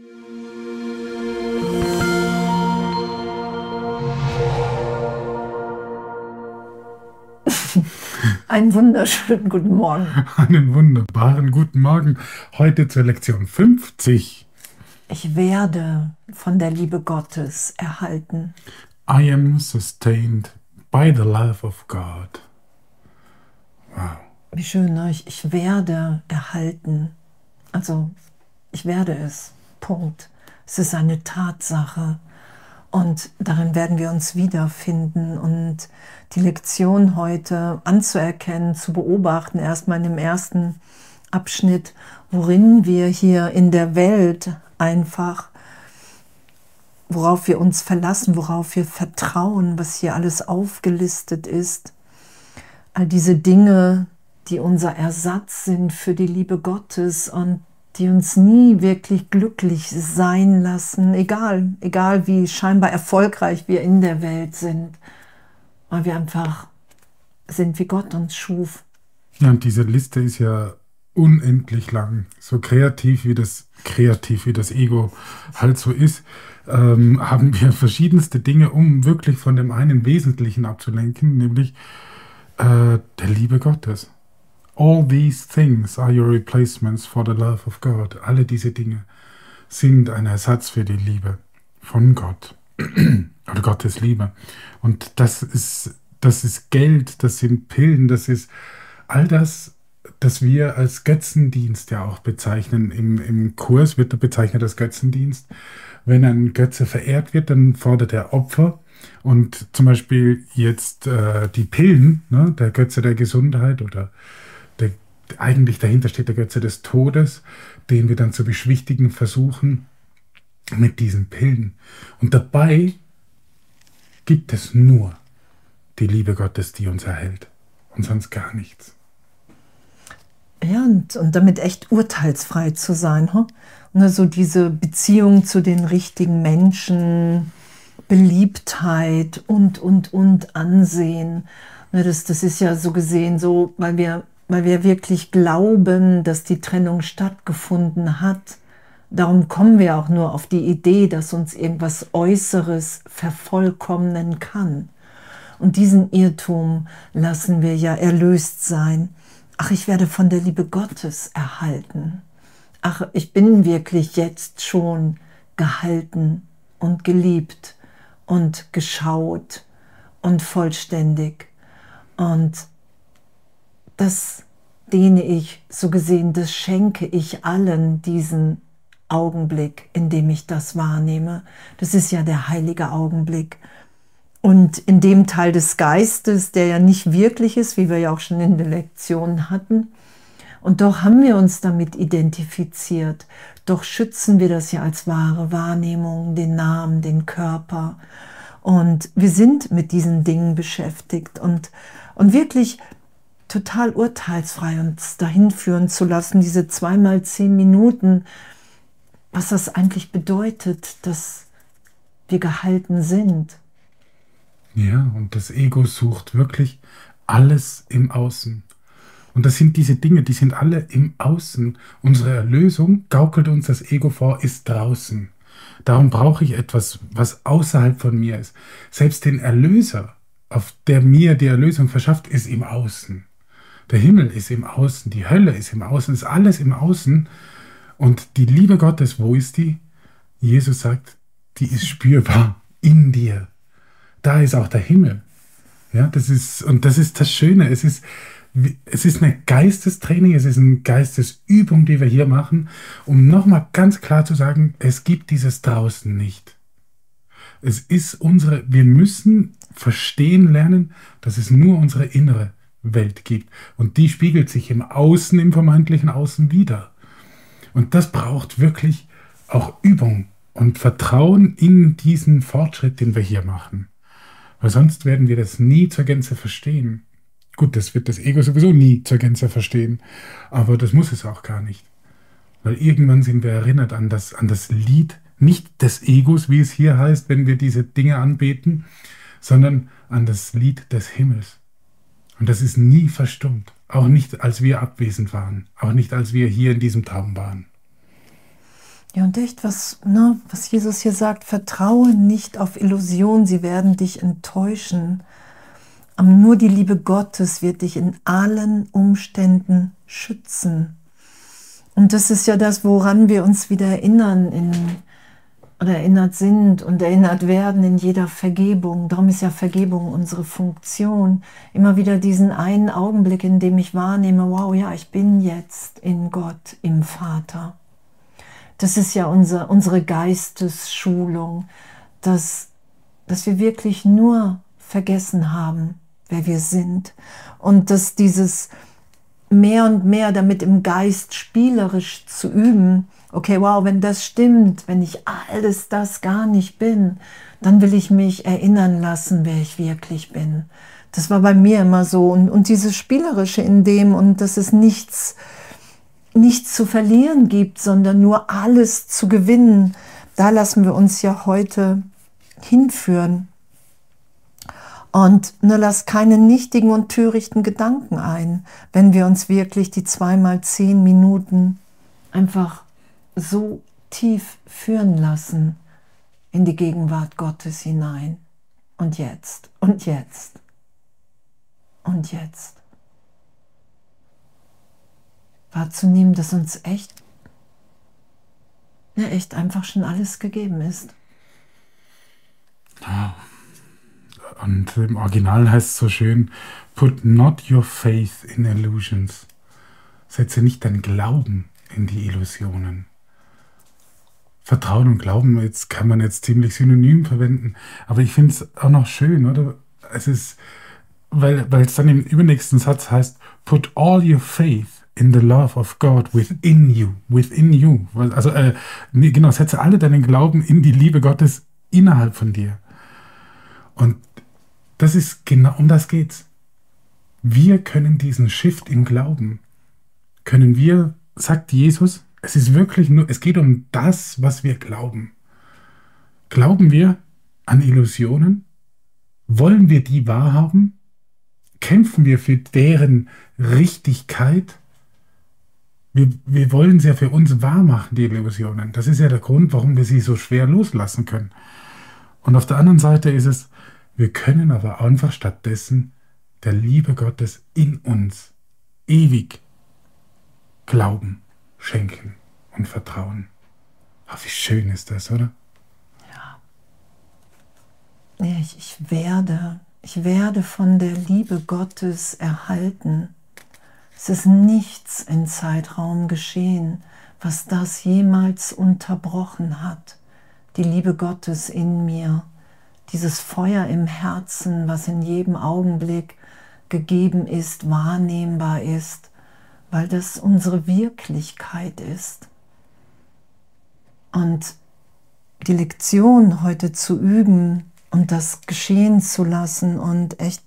Einen wunderschönen guten Morgen. Einen wunderbaren guten Morgen. Heute zur Lektion 50. Ich werde von der Liebe Gottes erhalten. I am sustained by the love of God. Wow. Wie schön, ne? ich, ich werde erhalten. Also, ich werde es. Punkt. Es ist eine Tatsache. Und darin werden wir uns wiederfinden und die Lektion heute anzuerkennen, zu beobachten, erstmal in dem ersten Abschnitt, worin wir hier in der Welt einfach, worauf wir uns verlassen, worauf wir vertrauen, was hier alles aufgelistet ist. All diese Dinge, die unser Ersatz sind für die Liebe Gottes und die uns nie wirklich glücklich sein lassen, egal, egal wie scheinbar erfolgreich wir in der Welt sind, weil wir einfach sind, wie Gott uns schuf. Ja, und diese Liste ist ja unendlich lang, so kreativ wie das kreativ wie das Ego halt so ist, ähm, haben wir verschiedenste Dinge, um wirklich von dem einen Wesentlichen abzulenken, nämlich äh, der Liebe Gottes. All these things are your replacements for the love of God. Alle diese Dinge sind ein Ersatz für die Liebe von Gott oder Gottes Liebe. Und das ist, das ist Geld, das sind Pillen, das ist all das, das wir als Götzendienst ja auch bezeichnen. Im, im Kurs wird er bezeichnet als Götzendienst. Wenn ein Götze verehrt wird, dann fordert er Opfer. Und zum Beispiel jetzt äh, die Pillen, ne, der Götze der Gesundheit oder eigentlich dahinter steht der Götze des Todes, den wir dann zu beschwichtigen versuchen mit diesen Pillen. Und dabei gibt es nur die Liebe Gottes, die uns erhält und sonst gar nichts. Ja, und, und damit echt urteilsfrei zu sein. Huh? Und also diese Beziehung zu den richtigen Menschen, Beliebtheit und, und, und Ansehen. Ne, das, das ist ja so gesehen so, weil wir weil wir wirklich glauben, dass die Trennung stattgefunden hat. Darum kommen wir auch nur auf die Idee, dass uns irgendwas Äußeres vervollkommnen kann. Und diesen Irrtum lassen wir ja erlöst sein. Ach, ich werde von der Liebe Gottes erhalten. Ach, ich bin wirklich jetzt schon gehalten und geliebt und geschaut und vollständig. Und das dehne ich, so gesehen, das schenke ich allen diesen Augenblick, in dem ich das wahrnehme. Das ist ja der heilige Augenblick. Und in dem Teil des Geistes, der ja nicht wirklich ist, wie wir ja auch schon in der Lektion hatten, und doch haben wir uns damit identifiziert, doch schützen wir das ja als wahre Wahrnehmung, den Namen, den Körper. Und wir sind mit diesen Dingen beschäftigt und, und wirklich total urteilsfrei uns dahin führen zu lassen, diese zweimal zehn Minuten, was das eigentlich bedeutet, dass wir gehalten sind. Ja, und das Ego sucht wirklich alles im Außen. Und das sind diese Dinge, die sind alle im Außen. Unsere Erlösung, gaukelt uns das Ego vor, ist draußen. Darum brauche ich etwas, was außerhalb von mir ist. Selbst den Erlöser, auf der mir die Erlösung verschafft, ist im Außen. Der Himmel ist im Außen, die Hölle ist im Außen, ist alles im Außen. Und die Liebe Gottes, wo ist die? Jesus sagt, die ist spürbar in dir. Da ist auch der Himmel. Ja, das ist, und das ist das Schöne. Es ist, es ist eine Geistestraining, es ist eine Geistesübung, die wir hier machen, um nochmal ganz klar zu sagen, es gibt dieses draußen nicht. Es ist unsere, wir müssen verstehen lernen, dass es nur unsere innere Welt gibt. Und die spiegelt sich im Außen, im vermeintlichen Außen wieder. Und das braucht wirklich auch Übung und Vertrauen in diesen Fortschritt, den wir hier machen. Weil sonst werden wir das nie zur Gänze verstehen. Gut, das wird das Ego sowieso nie zur Gänze verstehen, aber das muss es auch gar nicht. Weil irgendwann sind wir erinnert an das, an das Lied, nicht des Egos, wie es hier heißt, wenn wir diese Dinge anbeten, sondern an das Lied des Himmels. Und das ist nie verstummt. Auch nicht, als wir abwesend waren. Auch nicht, als wir hier in diesem Traum waren. Ja, und echt, was, ne, was Jesus hier sagt, vertraue nicht auf Illusionen, sie werden dich enttäuschen. Aber nur die Liebe Gottes wird dich in allen Umständen schützen. Und das ist ja das, woran wir uns wieder erinnern in, oder erinnert sind und erinnert werden in jeder Vergebung. Darum ist ja Vergebung unsere Funktion. Immer wieder diesen einen Augenblick, in dem ich wahrnehme, wow, ja, ich bin jetzt in Gott, im Vater. Das ist ja unser, unsere Geistesschulung, dass, dass wir wirklich nur vergessen haben, wer wir sind. Und dass dieses mehr und mehr damit im Geist spielerisch zu üben, okay, wow, wenn das stimmt, wenn ich alles das gar nicht bin, dann will ich mich erinnern lassen, wer ich wirklich bin. Das war bei mir immer so. Und, und dieses Spielerische in dem und dass es nichts nichts zu verlieren gibt, sondern nur alles zu gewinnen. Da lassen wir uns ja heute hinführen. Und nur lass keine nichtigen und törichten Gedanken ein, wenn wir uns wirklich die zweimal zehn Minuten einfach so tief führen lassen in die Gegenwart Gottes hinein. Und jetzt, und jetzt, und jetzt wahrzunehmen, dass uns echt, ja, echt einfach schon alles gegeben ist. Ja. Und im Original heißt es so schön, put not your faith in illusions. Setze nicht dein Glauben in die Illusionen. Vertrauen und Glauben, jetzt kann man jetzt ziemlich synonym verwenden, aber ich finde es auch noch schön, oder? Es ist, weil, es dann im übernächsten Satz heißt, put all your faith in the love of God within you, within you. Also äh, genau, setze alle deinen Glauben in die Liebe Gottes innerhalb von dir. Und das ist genau, um das geht's. Wir können diesen Shift im Glauben, können wir, sagt Jesus, es ist wirklich nur, es geht um das, was wir glauben. Glauben wir an Illusionen? Wollen wir die wahrhaben? Kämpfen wir für deren Richtigkeit? wir, wir wollen sie ja für uns wahr machen, die Illusionen. Das ist ja der Grund, warum wir sie so schwer loslassen können. Und auf der anderen Seite ist es, wir können aber einfach stattdessen der Liebe Gottes in uns ewig Glauben schenken und vertrauen. Ach, wie schön ist das, oder? Ja. Ich, ich werde, ich werde von der Liebe Gottes erhalten. Es ist nichts in Zeitraum geschehen, was das jemals unterbrochen hat. Die Liebe Gottes in mir, dieses Feuer im Herzen, was in jedem Augenblick gegeben ist, wahrnehmbar ist, weil das unsere Wirklichkeit ist. Und die Lektion heute zu üben und das geschehen zu lassen und echt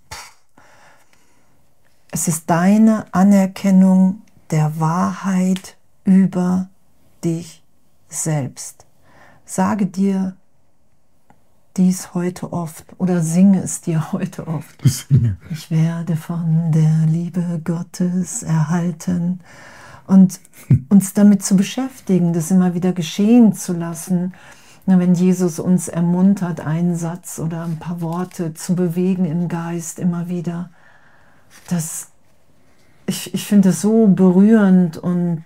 es ist deine Anerkennung der Wahrheit über dich selbst. Sage dir dies heute oft oder singe es dir heute oft. Ich werde von der Liebe Gottes erhalten. Und uns damit zu beschäftigen, das immer wieder geschehen zu lassen. Wenn Jesus uns ermuntert, einen Satz oder ein paar Worte zu bewegen im Geist immer wieder das, ich, ich finde es so berührend und,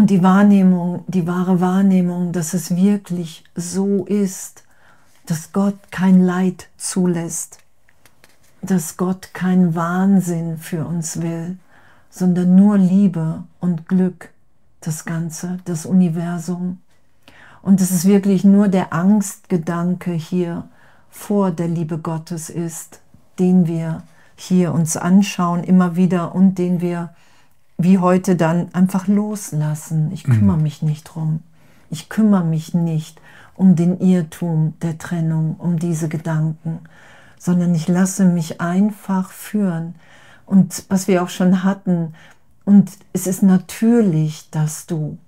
und die Wahrnehmung, die wahre Wahrnehmung, dass es wirklich so ist, dass Gott kein Leid zulässt, dass Gott keinen Wahnsinn für uns will, sondern nur Liebe und Glück, das Ganze, das Universum. Und es ist wirklich nur der Angstgedanke hier vor der Liebe Gottes ist, den wir hier uns anschauen, immer wieder und den wir wie heute dann einfach loslassen. Ich kümmere mhm. mich nicht drum. Ich kümmere mich nicht um den Irrtum der Trennung, um diese Gedanken, sondern ich lasse mich einfach führen. Und was wir auch schon hatten, und es ist natürlich, dass du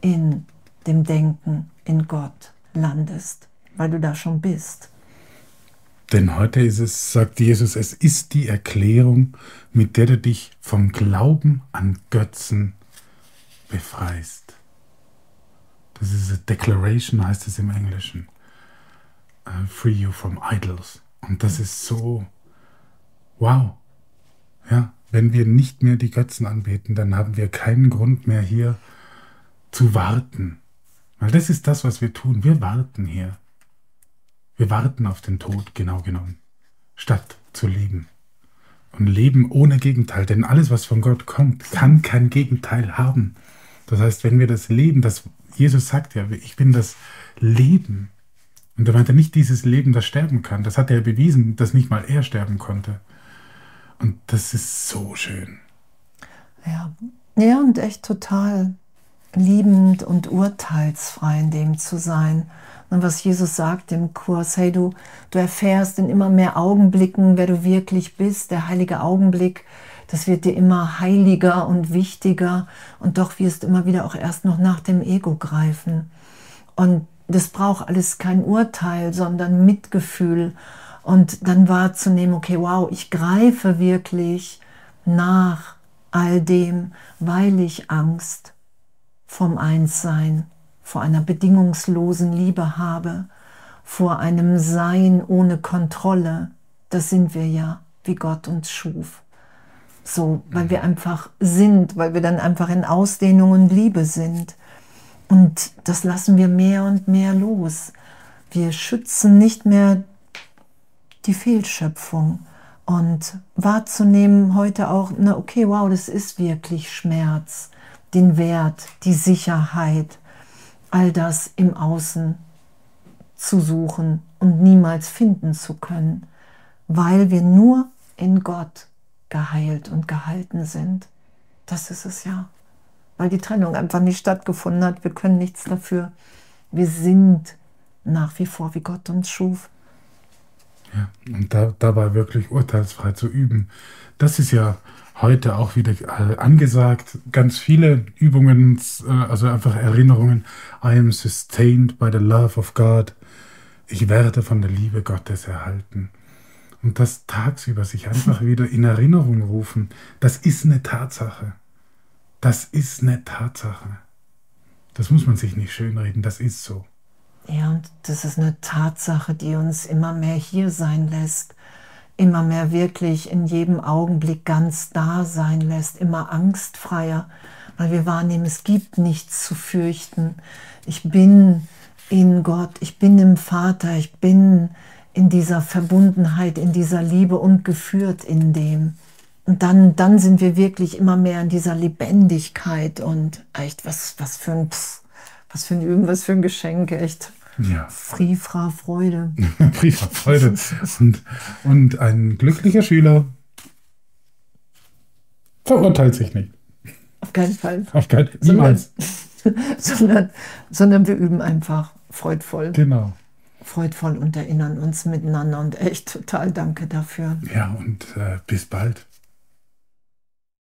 in dem Denken in Gott landest, weil du da schon bist. Denn heute ist es, sagt Jesus, es ist die Erklärung, mit der du dich vom Glauben an Götzen befreist. Das ist a Declaration, heißt es im Englischen. Uh, free you from idols. Und das ist so, wow. Ja, wenn wir nicht mehr die Götzen anbeten, dann haben wir keinen Grund mehr hier zu warten. Weil das ist das, was wir tun. Wir warten hier. Wir warten auf den Tod, genau genommen, statt zu leben. Und leben ohne Gegenteil, denn alles, was von Gott kommt, kann kein Gegenteil haben. Das heißt, wenn wir das Leben, das Jesus sagt ja, ich bin das Leben. Und er meinte nicht dieses Leben, das sterben kann. Das hat er bewiesen, dass nicht mal er sterben konnte. Und das ist so schön. Ja, ja und echt total liebend und urteilsfrei in dem zu sein. Und was Jesus sagt im Kurs, hey, du, du erfährst in immer mehr Augenblicken, wer du wirklich bist, der heilige Augenblick, das wird dir immer heiliger und wichtiger. Und doch wirst du immer wieder auch erst noch nach dem Ego greifen. Und das braucht alles kein Urteil, sondern Mitgefühl. Und dann wahrzunehmen, okay, wow, ich greife wirklich nach all dem, weil ich Angst vom Einssein vor einer bedingungslosen Liebe habe, vor einem Sein ohne Kontrolle. Das sind wir ja, wie Gott uns schuf. So, weil wir einfach sind, weil wir dann einfach in Ausdehnung und Liebe sind. Und das lassen wir mehr und mehr los. Wir schützen nicht mehr die Fehlschöpfung. Und wahrzunehmen heute auch, na okay, wow, das ist wirklich Schmerz, den Wert, die Sicherheit, all das im Außen zu suchen und niemals finden zu können, weil wir nur in Gott geheilt und gehalten sind. Das ist es ja. Weil die Trennung einfach nicht stattgefunden hat. Wir können nichts dafür. Wir sind nach wie vor, wie Gott uns schuf. Ja, und da, dabei wirklich urteilsfrei zu üben. Das ist ja heute auch wieder äh, angesagt. Ganz viele Übungen, äh, also einfach Erinnerungen. I am sustained by the love of God. Ich werde von der Liebe Gottes erhalten. Und das tagsüber sich einfach wieder in Erinnerung rufen, das ist eine Tatsache. Das ist eine Tatsache. Das muss man sich nicht schönreden, das ist so. Ja, und das ist eine Tatsache, die uns immer mehr hier sein lässt immer mehr wirklich in jedem Augenblick ganz da sein lässt, immer angstfreier, weil wir wahrnehmen, es gibt nichts zu fürchten. Ich bin in Gott, ich bin im Vater, ich bin in dieser Verbundenheit, in dieser Liebe und geführt in dem. Und dann, dann sind wir wirklich immer mehr in dieser Lebendigkeit und echt, was, was für ein, pff, was für ein Üben, was für ein Geschenk, echt. Ja. Friefra Freude. Friefra Freude. Und, und ein glücklicher Schüler verurteilt sich nicht. Auf keinen Fall. Auf keinen Fall. Niemals. Sondern, sondern, sondern wir üben einfach freudvoll. Genau. Freudvoll und erinnern uns miteinander und echt total danke dafür. Ja, und äh, bis bald.